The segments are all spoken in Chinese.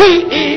哎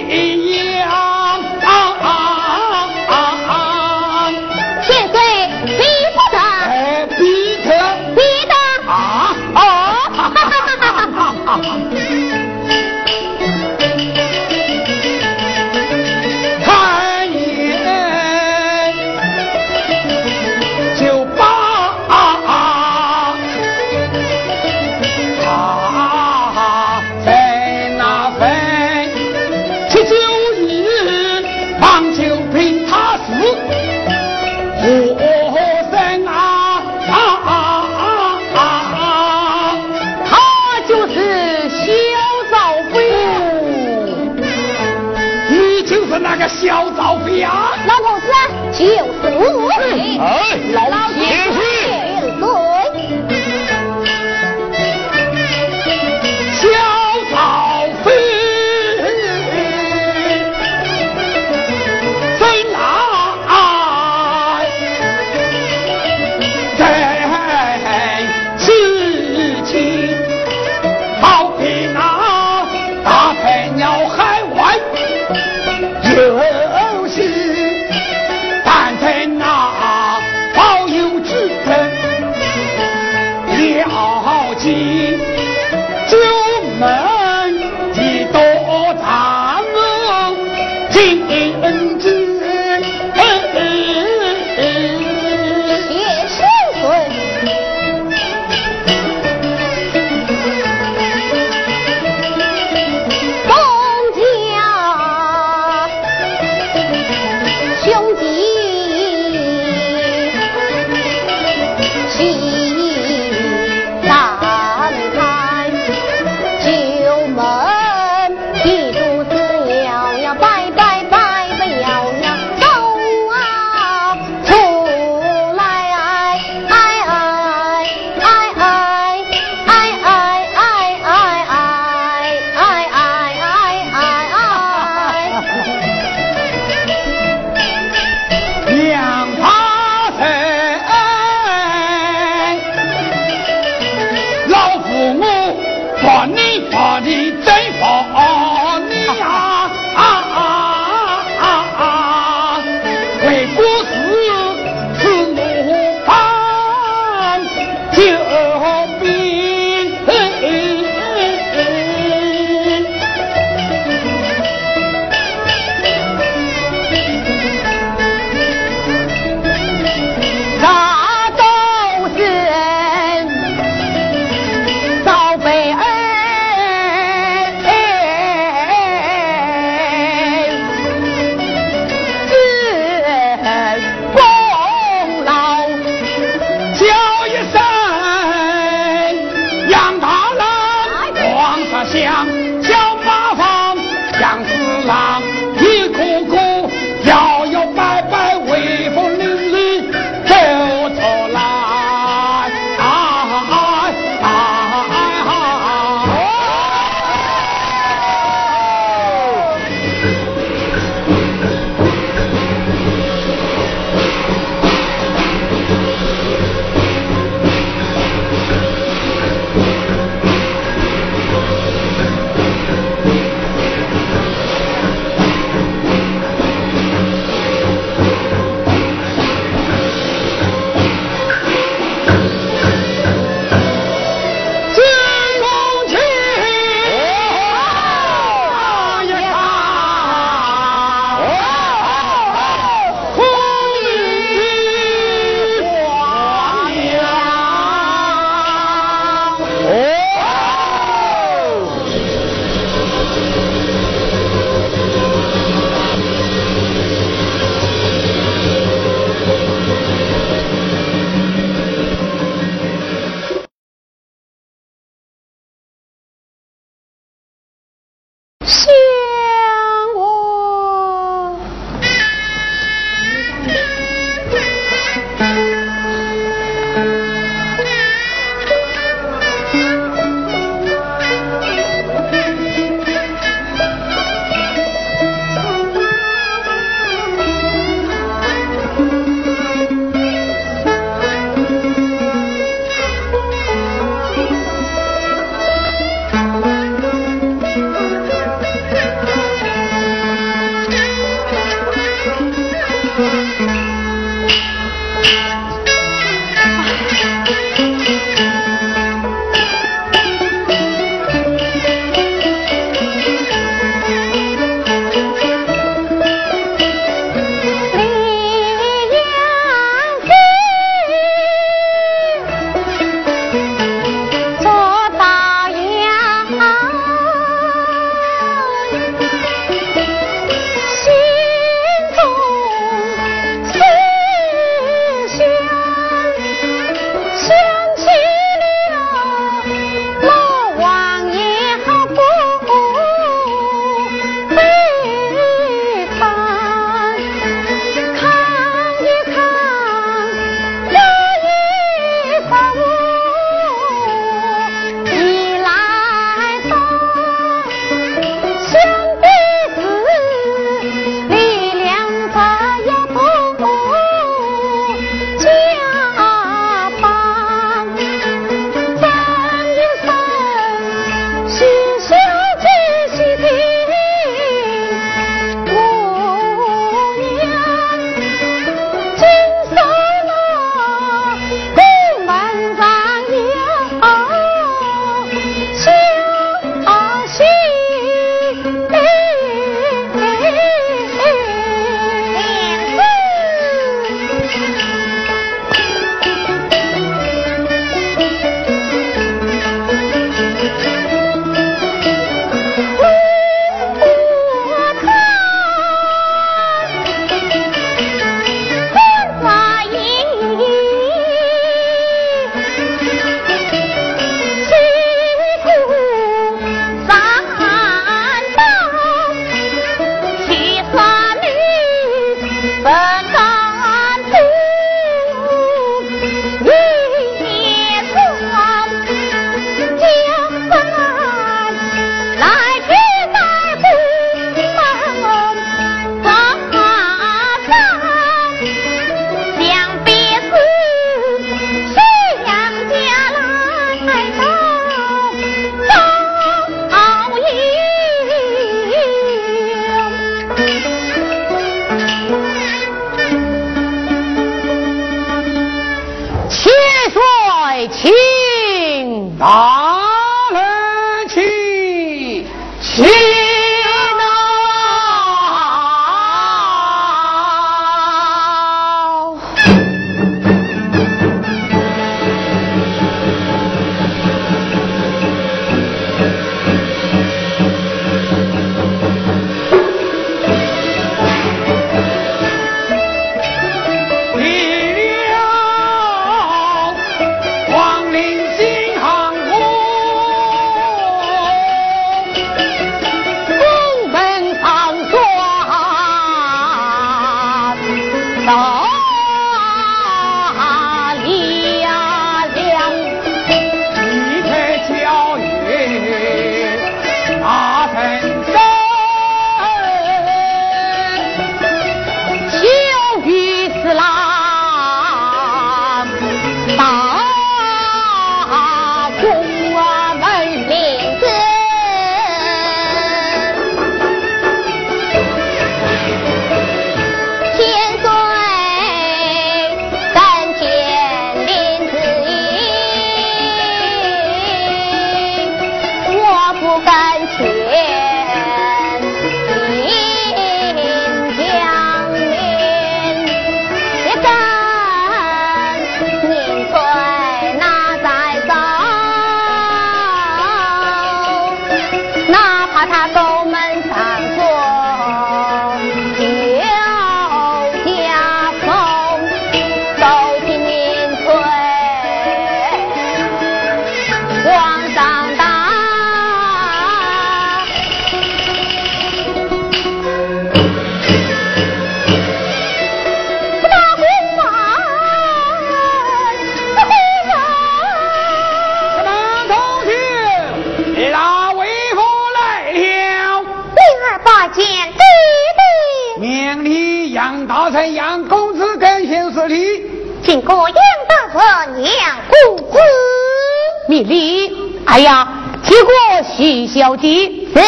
小姐是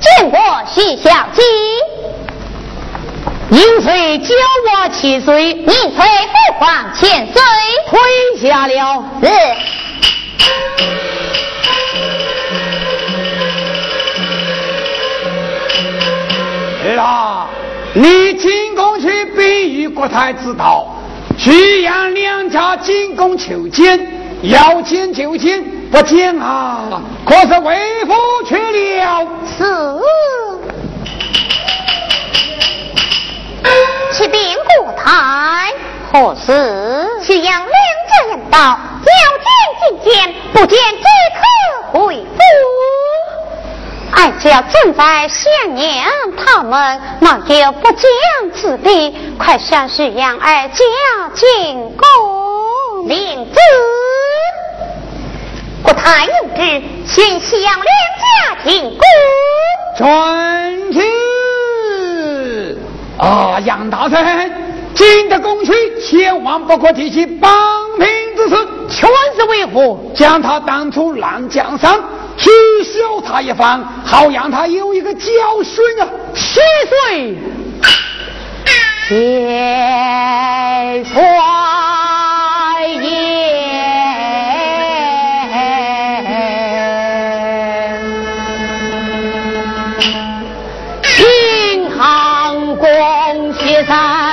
见过徐小姬，银翠教我七岁，银翠父皇千岁，退下了。是。儿啊，你进宫去禀与国太知道，徐阳两家进宫求见，要见就见。不见啊！可是为夫去了。是。启禀国台，何事？徐阳两家人道，要见觐见，不见即可回府。哀家正在想念他们，哪有不讲之理？快向徐阳二家进贡领旨。国太有旨，先向两家进贡。传旨啊，杨大臣，进得宫去，千万不可提起帮平之事。全是为何？将他当初烂江山，取笑他一番，好让他有一个教训啊！七岁，千岁爷。在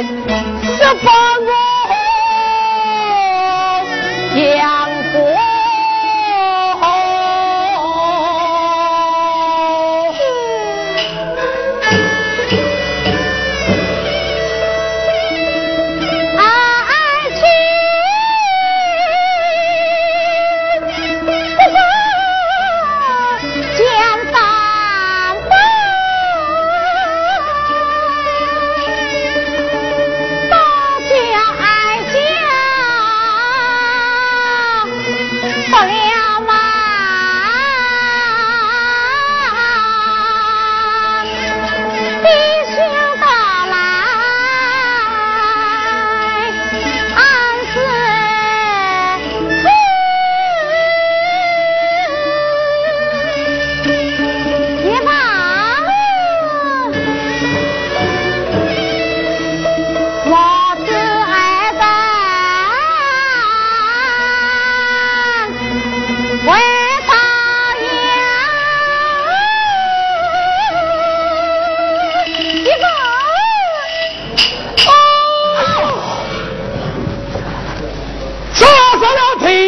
十八我呀 people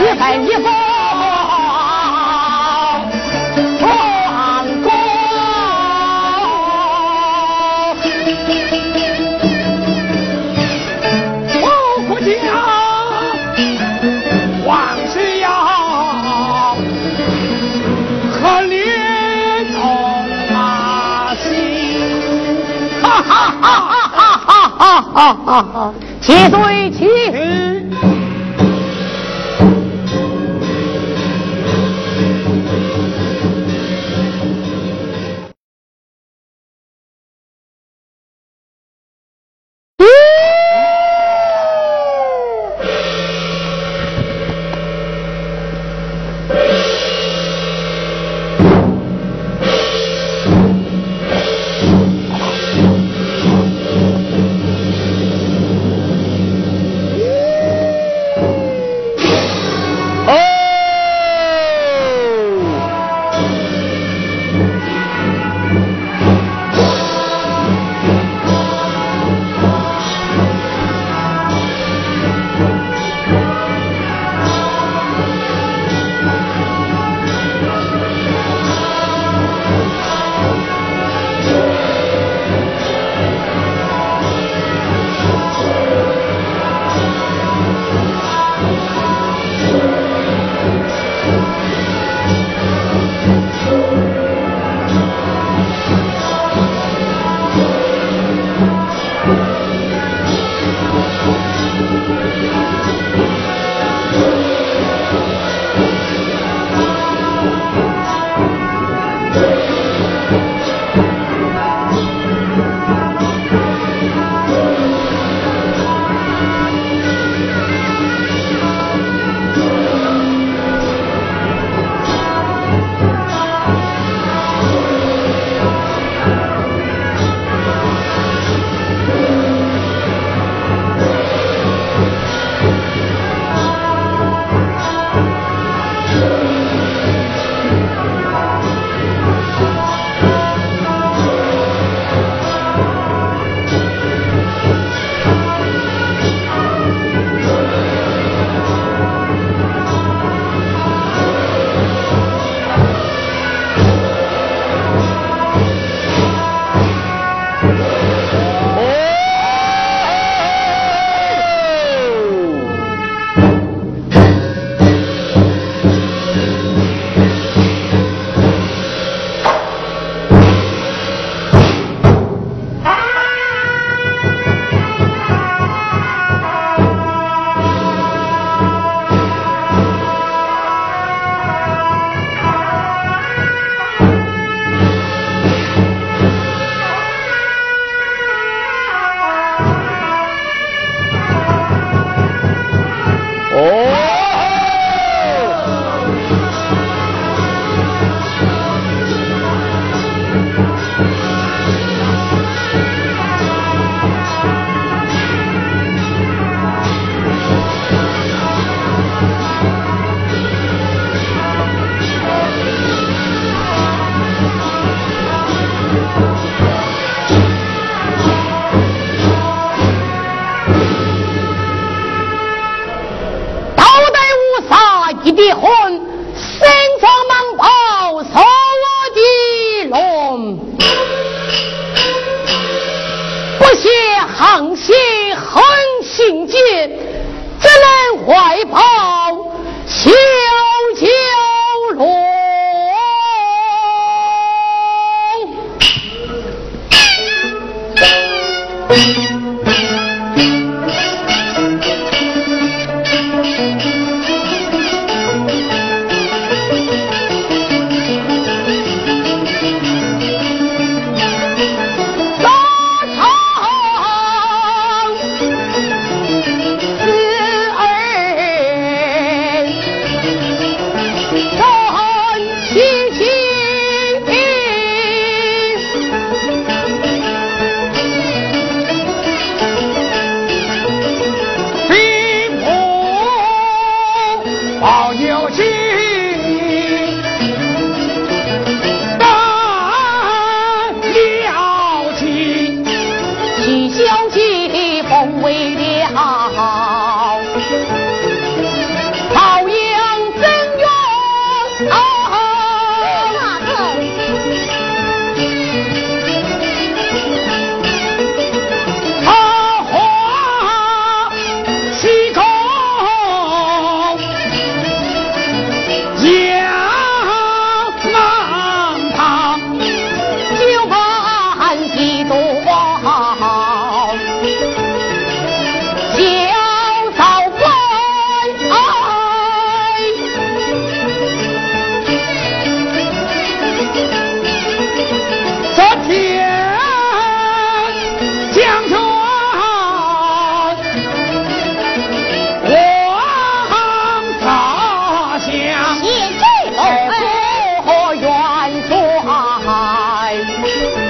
一分一分。啊啊啊！七岁起。为了好友 Thank you.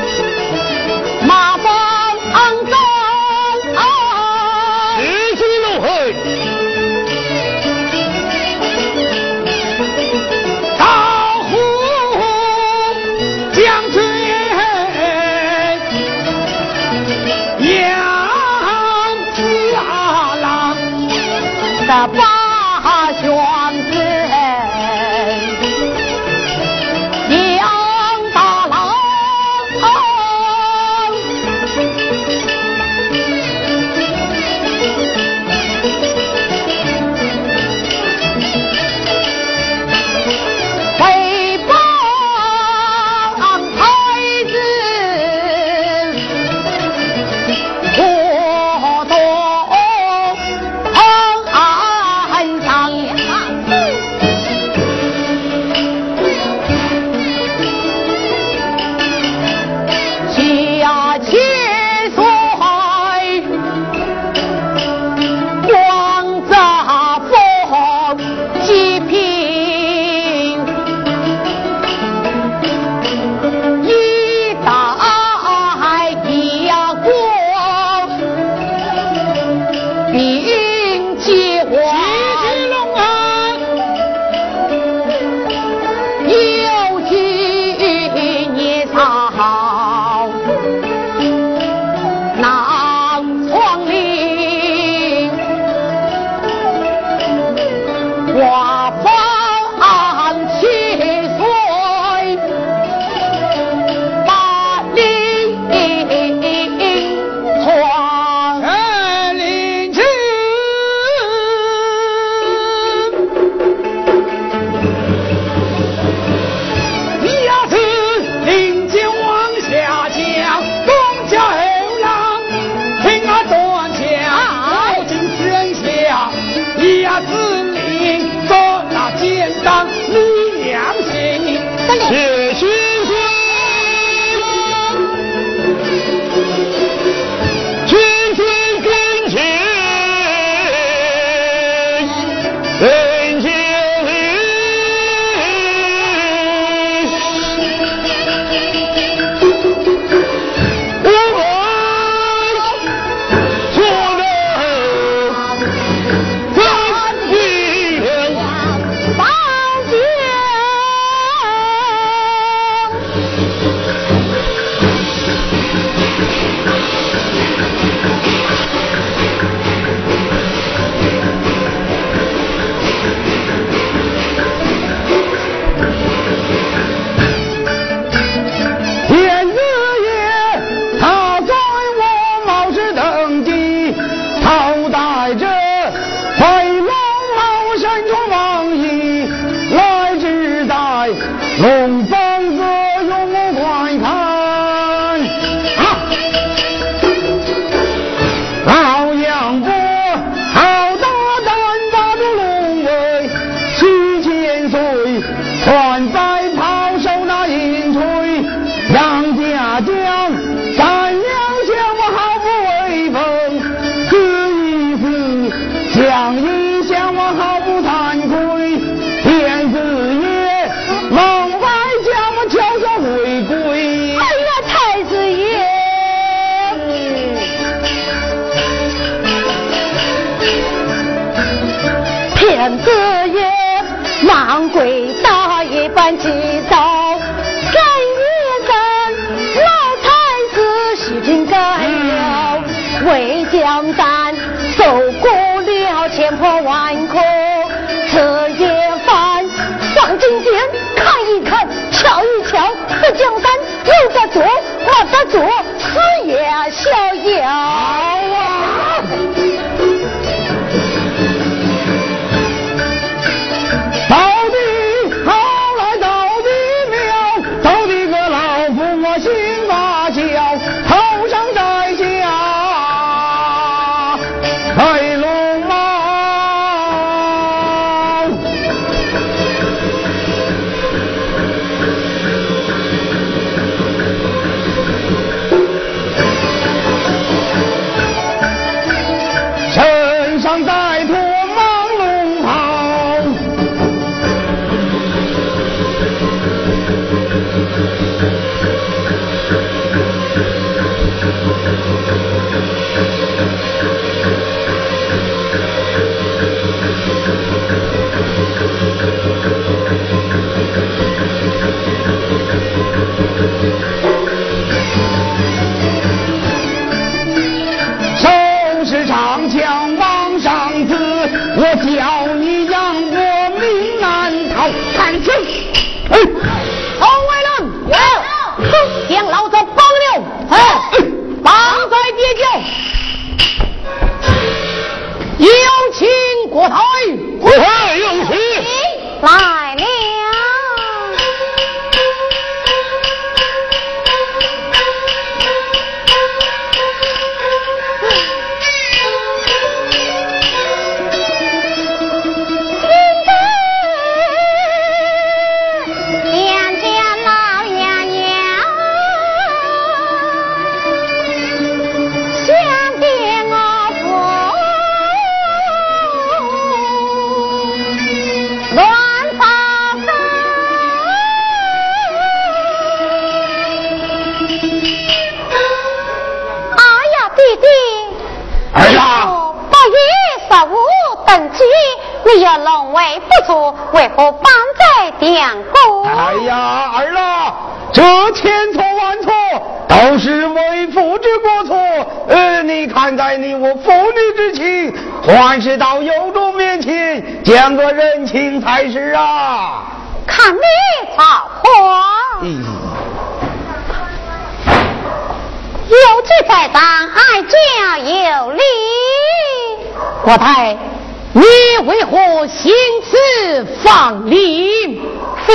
掌柜的一般急躁。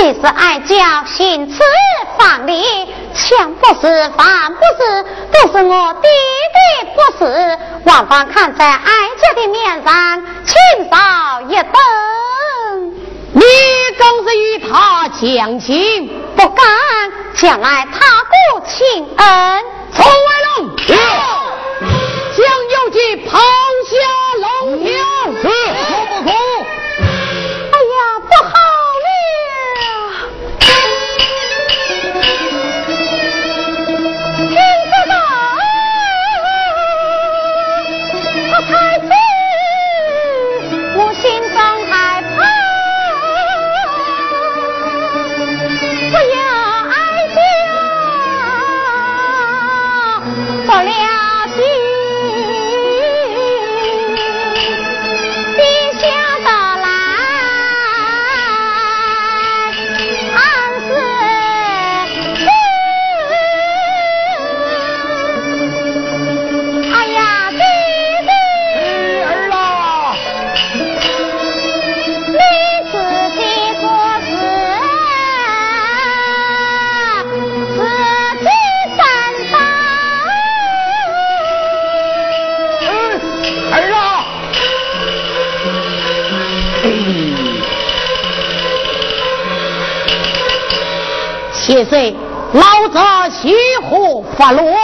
你是哀家心此放力强不是反不是都是我爹爹不是万方看在哀家的面上请稍一等你更是与他讲情不敢将来他不请恩将有计抛下龙是哈喽